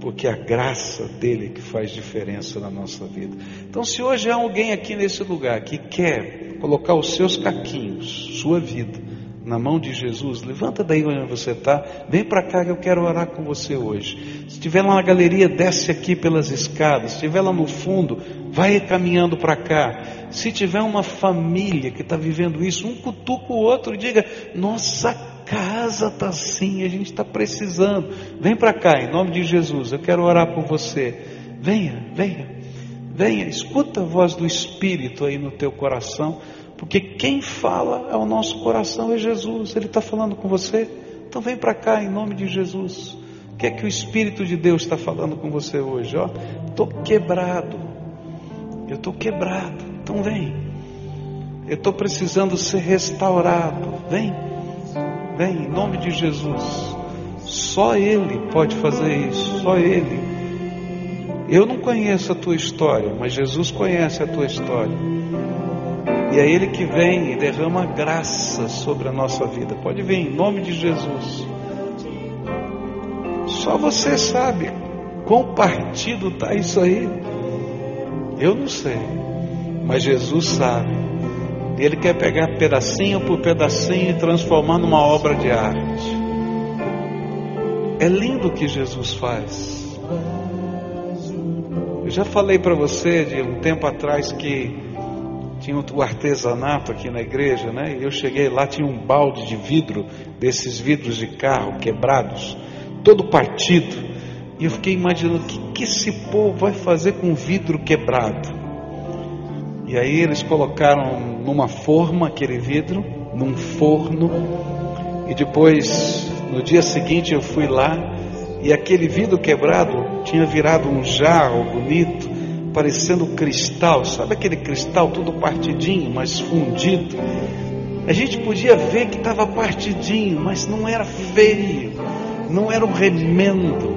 porque a graça dele que faz diferença na nossa vida. Então, se hoje há alguém aqui nesse lugar que quer colocar os seus caquinhos, sua vida, na mão de Jesus, levanta daí onde você está, vem para cá que eu quero orar com você hoje. Se estiver lá na galeria, desce aqui pelas escadas. Se estiver lá no fundo, vai caminhando para cá. Se tiver uma família que está vivendo isso, um cutuca o outro e diga: Nossa casa está assim, a gente está precisando. Vem para cá, em nome de Jesus, eu quero orar por você. Venha, venha, venha, escuta a voz do Espírito aí no teu coração, porque quem fala é o nosso coração, é Jesus, Ele está falando com você. Então vem para cá, em nome de Jesus. O que é que o Espírito de Deus está falando com você hoje? Ó, estou quebrado, eu estou quebrado, então vem. Eu estou precisando ser restaurado, vem. Vem, em nome de Jesus. Só Ele pode fazer isso, só Ele. Eu não conheço a tua história, mas Jesus conhece a tua história. E é Ele que vem e derrama graça sobre a nossa vida. Pode vir, em nome de Jesus. Só você sabe quão partido está isso aí. Eu não sei, mas Jesus sabe. Ele quer pegar pedacinho por pedacinho e transformar numa obra de arte. É lindo o que Jesus faz. Eu já falei para você de um tempo atrás que tinha o artesanato aqui na igreja, né? E eu cheguei lá, tinha um balde de vidro, desses vidros de carro quebrados, todo partido. E eu fiquei imaginando o que, que esse povo vai fazer com vidro quebrado. E aí eles colocaram numa forma aquele vidro, num forno, e depois, no dia seguinte, eu fui lá e aquele vidro quebrado tinha virado um jarro bonito, parecendo cristal, sabe aquele cristal todo partidinho, mas fundido? A gente podia ver que estava partidinho, mas não era feio, não era um remendo,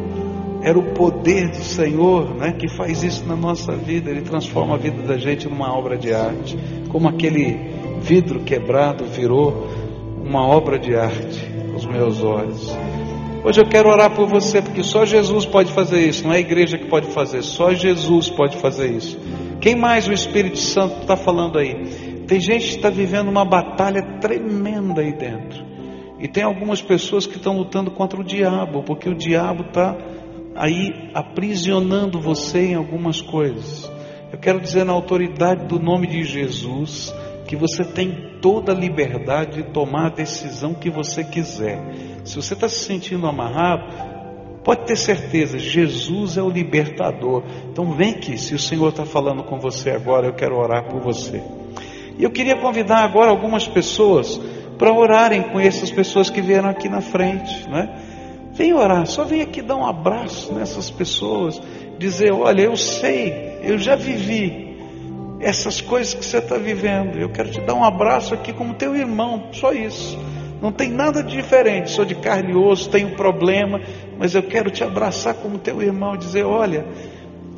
era o poder do Senhor né, que faz isso na nossa vida. Ele transforma a vida da gente numa obra de arte, como aquele vidro quebrado virou uma obra de arte aos meus olhos. Hoje eu quero orar por você, porque só Jesus pode fazer isso, não é a igreja que pode fazer, só Jesus pode fazer isso. Quem mais o Espírito Santo está falando aí? Tem gente que está vivendo uma batalha tremenda aí dentro. E tem algumas pessoas que estão lutando contra o diabo, porque o diabo está aí aprisionando você em algumas coisas. Eu quero dizer na autoridade do nome de Jesus que você tem toda a liberdade de tomar a decisão que você quiser. Se você está se sentindo amarrado, pode ter certeza, Jesus é o libertador. Então vem aqui, se o Senhor está falando com você agora, eu quero orar por você. E eu queria convidar agora algumas pessoas para orarem com essas pessoas que vieram aqui na frente, né? Vem orar, só vem aqui dar um abraço nessas pessoas, dizer: Olha, eu sei, eu já vivi essas coisas que você está vivendo. Eu quero te dar um abraço aqui como teu irmão, só isso. Não tem nada de diferente, sou de carne e osso, tenho problema, mas eu quero te abraçar como teu irmão e dizer: Olha,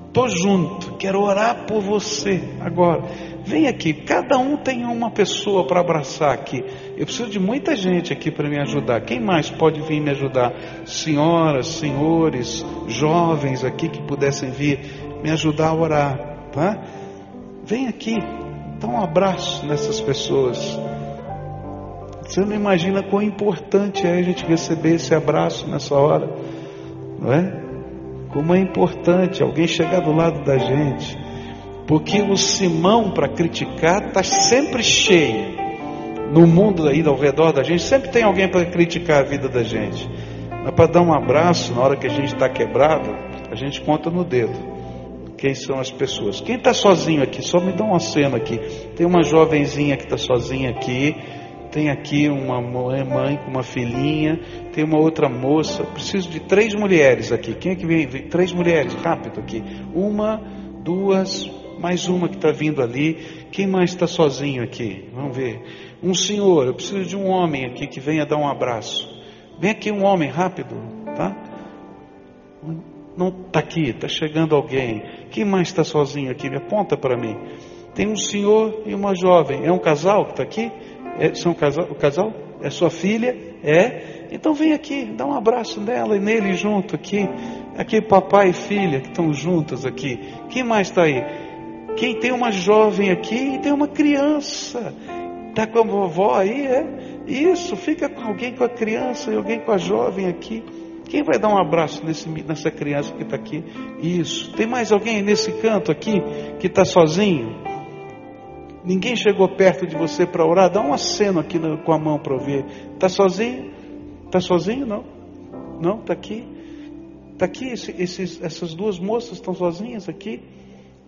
estou junto, quero orar por você agora. Vem aqui, cada um tem uma pessoa para abraçar aqui. Eu preciso de muita gente aqui para me ajudar. Quem mais pode vir me ajudar? Senhoras, senhores, jovens aqui que pudessem vir me ajudar a orar, tá? Vem aqui, dá um abraço nessas pessoas. Você não imagina quão importante é a gente receber esse abraço nessa hora, não é? Como é importante alguém chegar do lado da gente porque o Simão para criticar está sempre cheio. no mundo aí ao redor da gente, sempre tem alguém para criticar a vida da gente. Mas para dar um abraço na hora que a gente está quebrado, a gente conta no dedo. Quem são as pessoas? Quem está sozinho aqui? Só me dá uma cena aqui. Tem uma jovenzinha que está sozinha aqui. Tem aqui uma mãe com uma filhinha. Tem uma outra moça. Preciso de três mulheres aqui. Quem é que vem? Três mulheres, rápido aqui. Uma, duas, mais uma que está vindo ali. Quem mais está sozinho aqui? Vamos ver. Um senhor, eu preciso de um homem aqui que venha dar um abraço. Vem aqui um homem, rápido, tá? Não está aqui, está chegando alguém. Quem mais está sozinho aqui? Me aponta para mim. Tem um senhor e uma jovem. É um casal que está aqui? É, são casal, o casal? É sua filha? É? Então vem aqui, dá um abraço nela e nele junto aqui. Aqui papai e filha que estão juntas aqui. Quem mais está aí? Quem tem uma jovem aqui e tem uma criança. Está com a vovó aí, é? Isso, fica com alguém com a criança e alguém com a jovem aqui. Quem vai dar um abraço nesse, nessa criança que está aqui? Isso. Tem mais alguém nesse canto aqui que está sozinho? Ninguém chegou perto de você para orar? Dá um aceno aqui no, com a mão para eu ver. Está sozinho? Está sozinho? Não? Não? Está aqui? Está aqui? Esse, esses, essas duas moças estão sozinhas aqui?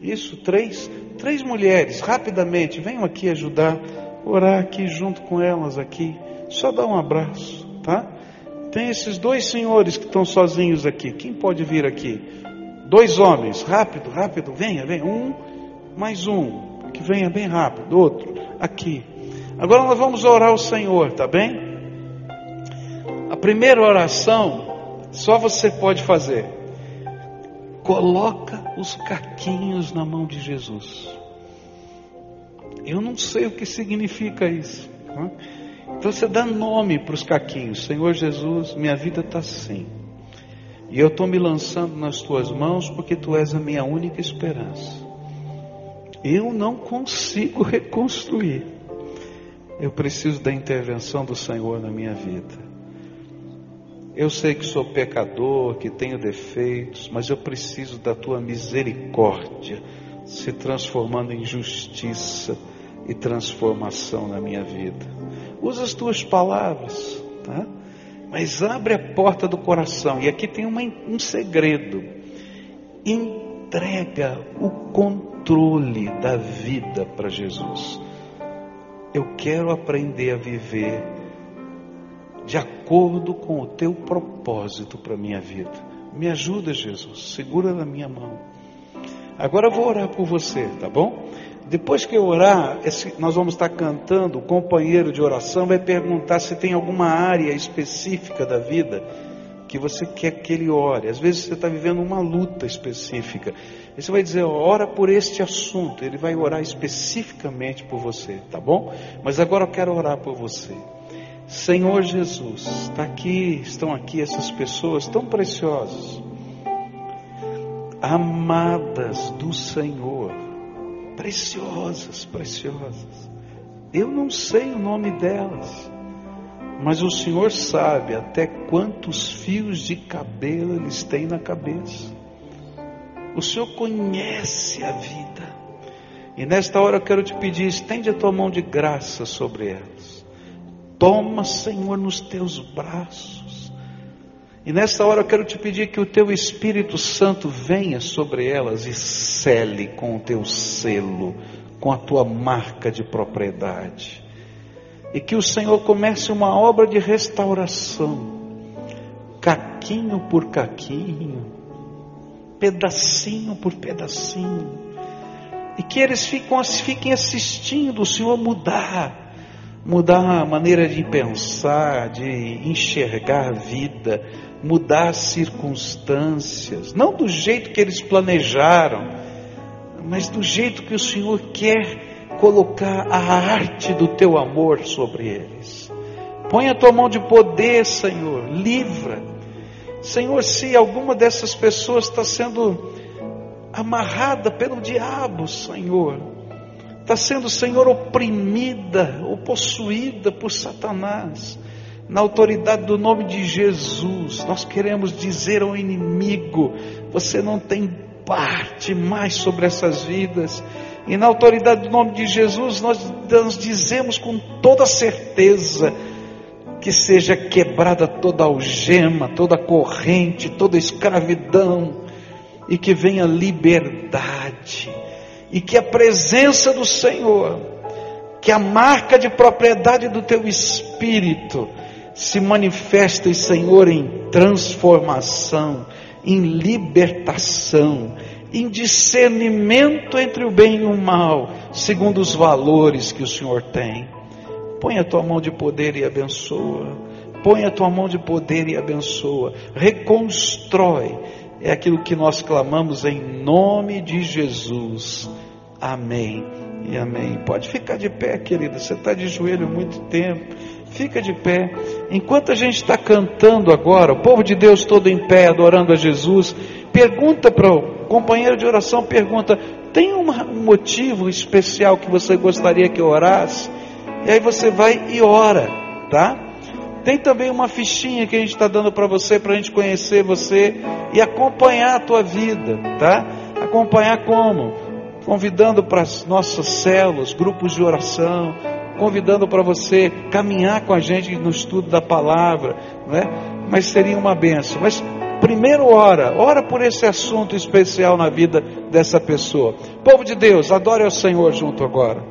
Isso, três. Três mulheres, rapidamente, venham aqui ajudar. Orar aqui junto com elas aqui. Só dar um abraço, tá? Tem esses dois senhores que estão sozinhos aqui. Quem pode vir aqui? Dois homens, rápido, rápido, venha, venha. Um, mais um, que venha bem rápido. Outro, aqui. Agora nós vamos orar ao Senhor, tá bem? A primeira oração, só você pode fazer. Coloca os caquinhos na mão de Jesus. Eu não sei o que significa isso. Não é? Então você dá nome para os caquinhos. Senhor Jesus, minha vida está assim. E eu estou me lançando nas tuas mãos porque tu és a minha única esperança. Eu não consigo (laughs) reconstruir. Eu preciso da intervenção do Senhor na minha vida. Eu sei que sou pecador, que tenho defeitos, mas eu preciso da tua misericórdia se transformando em justiça e transformação na minha vida. Usa as tuas palavras, tá? mas abre a porta do coração. E aqui tem uma, um segredo: entrega o controle da vida para Jesus. Eu quero aprender a viver de acordo com o teu propósito para a minha vida. Me ajuda, Jesus, segura na minha mão. Agora eu vou orar por você, tá bom? Depois que eu orar, nós vamos estar cantando, o companheiro de oração vai perguntar se tem alguma área específica da vida que você quer que ele ore. Às vezes você está vivendo uma luta específica. E você vai dizer, ora por este assunto. Ele vai orar especificamente por você, tá bom? Mas agora eu quero orar por você. Senhor Jesus, está aqui, estão aqui essas pessoas tão preciosas, amadas do Senhor preciosas, preciosas. Eu não sei o nome delas, mas o Senhor sabe até quantos fios de cabelo eles têm na cabeça. O Senhor conhece a vida. E nesta hora eu quero te pedir, estende a tua mão de graça sobre elas. Toma, Senhor, nos teus braços e nessa hora eu quero te pedir que o teu Espírito Santo venha sobre elas e cele com o teu selo, com a tua marca de propriedade. E que o Senhor comece uma obra de restauração, caquinho por caquinho, pedacinho por pedacinho. E que eles fiquem assistindo o Senhor mudar, mudar a maneira de pensar, de enxergar a vida, mudar as circunstâncias, não do jeito que eles planejaram, mas do jeito que o Senhor quer colocar a arte do teu amor sobre eles. Põe a tua mão de poder, Senhor, livra. Senhor, se alguma dessas pessoas está sendo amarrada pelo diabo, Senhor, está sendo, Senhor, oprimida ou possuída por Satanás, na autoridade do nome de Jesus, nós queremos dizer ao inimigo: você não tem parte mais sobre essas vidas. E na autoridade do nome de Jesus, nós, nós dizemos com toda certeza que seja quebrada toda algema, toda corrente, toda escravidão, e que venha liberdade, e que a presença do Senhor, que a marca de propriedade do teu espírito, se manifeste, Senhor, em transformação, em libertação, em discernimento entre o bem e o mal, segundo os valores que o Senhor tem. Põe a tua mão de poder e abençoa. Põe a tua mão de poder e abençoa. Reconstrói. É aquilo que nós clamamos em nome de Jesus. Amém e amém. Pode ficar de pé, querida. Você está de joelho muito tempo. Fica de pé. Enquanto a gente está cantando agora, o povo de Deus todo em pé, adorando a Jesus, pergunta para o companheiro de oração, pergunta, tem um motivo especial que você gostaria que eu orasse? E aí você vai e ora, tá? Tem também uma fichinha que a gente está dando para você, para a gente conhecer você e acompanhar a tua vida, tá? Acompanhar como? Convidando para as nossas células, grupos de oração, convidando para você caminhar com a gente no estudo da palavra, não é? Mas seria uma benção. Mas primeiro ora, ora por esse assunto especial na vida dessa pessoa. Povo de Deus, adore ao Senhor junto agora.